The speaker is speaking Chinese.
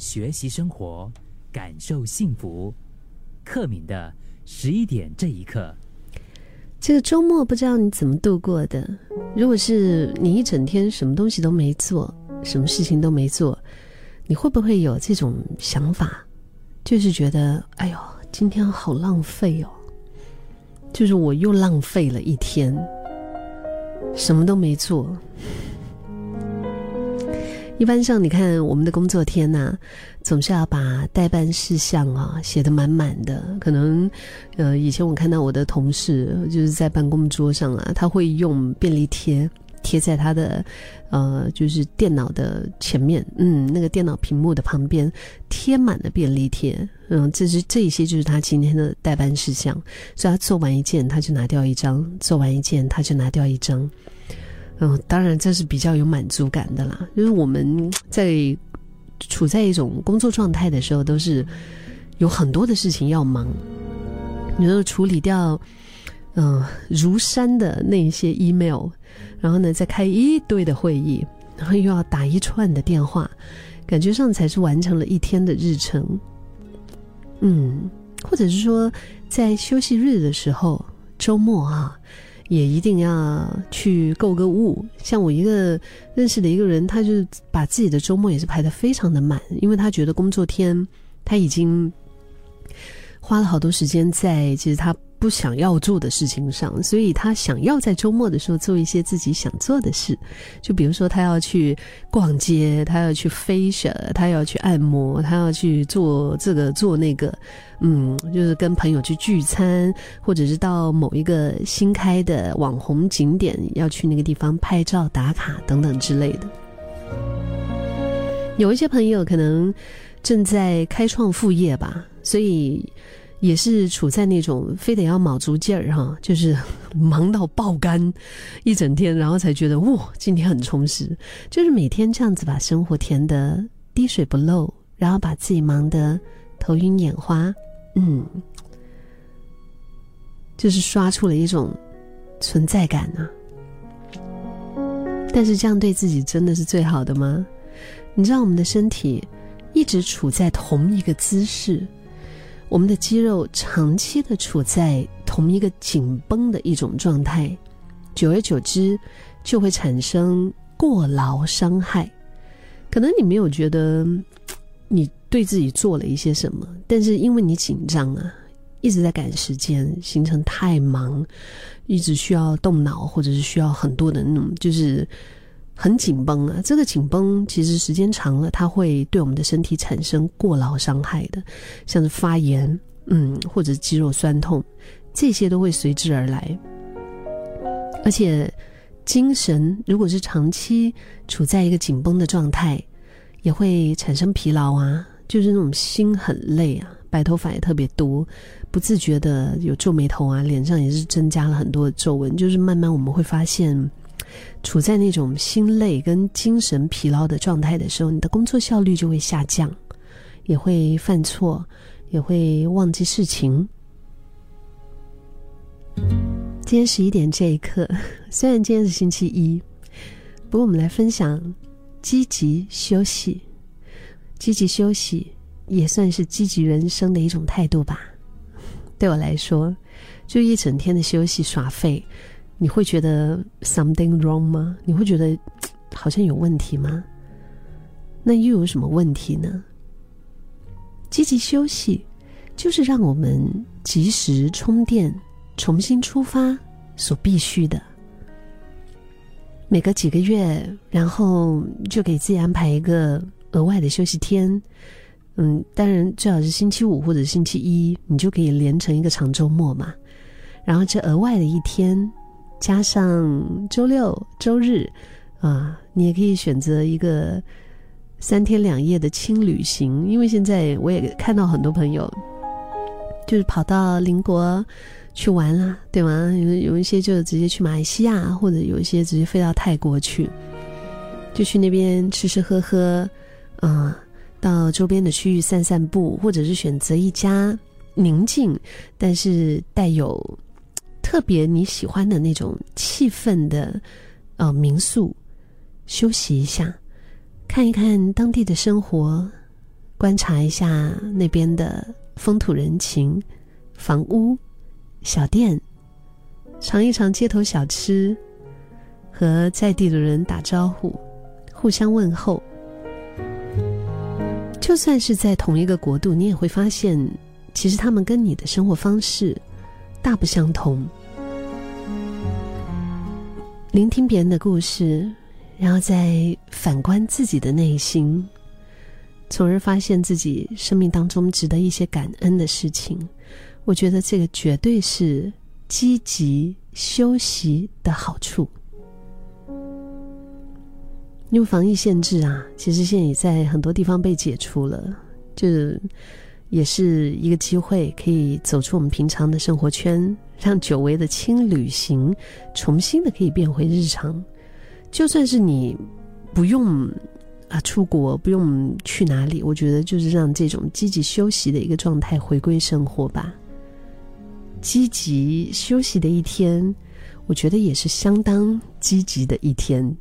学习生活，感受幸福。克敏的十一点这一刻，这个周末不知道你怎么度过的？如果是你一整天什么东西都没做，什么事情都没做，你会不会有这种想法？就是觉得，哎呦，今天好浪费哦，就是我又浪费了一天，什么都没做。一般上，你看我们的工作天呐，总是要把代办事项啊写得满满的。可能，呃，以前我看到我的同事就是在办公桌上啊，他会用便利贴贴在他的，呃，就是电脑的前面，嗯，那个电脑屏幕的旁边贴满了便利贴，嗯，这是这一些就是他今天的代办事项，所以他做完一件他就拿掉一张，做完一件他就拿掉一张。嗯，当然这是比较有满足感的啦。就是我们在处在一种工作状态的时候，都是有很多的事情要忙，你要处理掉嗯如山的那一些 email，然后呢再开一堆的会议，然后又要打一串的电话，感觉上才是完成了一天的日程。嗯，或者是说在休息日的时候，周末啊。也一定要去购个物。像我一个认识的一个人，他就把自己的周末也是排得非常的满，因为他觉得工作天他已经花了好多时间在其实他不想要做的事情上，所以他想要在周末的时候做一些自己想做的事。就比如说，他要去逛街，他要去飞雪，他要去按摩，他要去做这个做那个。嗯，就是跟朋友去聚餐，或者是到某一个新开的网红景点，要去那个地方拍照打卡等等之类的。有一些朋友可能正在开创副业吧，所以也是处在那种非得要卯足劲儿哈，就是忙到爆肝一整天，然后才觉得哇，今天很充实。就是每天这样子把生活填得滴水不漏，然后把自己忙得头晕眼花。嗯，就是刷出了一种存在感呢。但是这样对自己真的是最好的吗？你知道我们的身体一直处在同一个姿势，我们的肌肉长期的处在同一个紧绷的一种状态，久而久之就会产生过劳伤害。可能你没有觉得你。对自己做了一些什么，但是因为你紧张啊，一直在赶时间，行程太忙，一直需要动脑，或者是需要很多的那种，就是很紧绷啊。这个紧绷其实时间长了，它会对我们的身体产生过劳伤害的，像是发炎，嗯，或者肌肉酸痛，这些都会随之而来。而且精神如果是长期处在一个紧绷的状态，也会产生疲劳啊。就是那种心很累啊，白头发也特别多，不自觉的有皱眉头啊，脸上也是增加了很多的皱纹。就是慢慢我们会发现，处在那种心累跟精神疲劳的状态的时候，你的工作效率就会下降，也会犯错，也会忘记事情。今天十一点这一刻，虽然今天是星期一，不过我们来分享积极休息。积极休息也算是积极人生的一种态度吧。对我来说，就一整天的休息耍废，你会觉得 something wrong 吗？你会觉得好像有问题吗？那又有什么问题呢？积极休息就是让我们及时充电、重新出发所必须的。每隔几个月，然后就给自己安排一个。额外的休息天，嗯，当然最好是星期五或者星期一，你就可以连成一个长周末嘛。然后这额外的一天，加上周六、周日，啊，你也可以选择一个三天两夜的轻旅行。因为现在我也看到很多朋友，就是跑到邻国去玩啊，对吗？有有一些就直接去马来西亚，或者有一些直接飞到泰国去，就去那边吃吃喝喝。啊，到周边的区域散散步，或者是选择一家宁静但是带有特别你喜欢的那种气氛的呃民宿，休息一下，看一看当地的生活，观察一下那边的风土人情、房屋、小店，尝一尝街头小吃，和在地的人打招呼，互相问候。就算是在同一个国度，你也会发现，其实他们跟你的生活方式大不相同。聆听别人的故事，然后再反观自己的内心，从而发现自己生命当中值得一些感恩的事情。我觉得这个绝对是积极休息的好处。因为防疫限制啊，其实现在也在很多地方被解除了，就也是一个机会，可以走出我们平常的生活圈。让久违的轻旅行重新的可以变回日常，就算是你不用啊出国，不用去哪里，我觉得就是让这种积极休息的一个状态回归生活吧。积极休息的一天，我觉得也是相当积极的一天。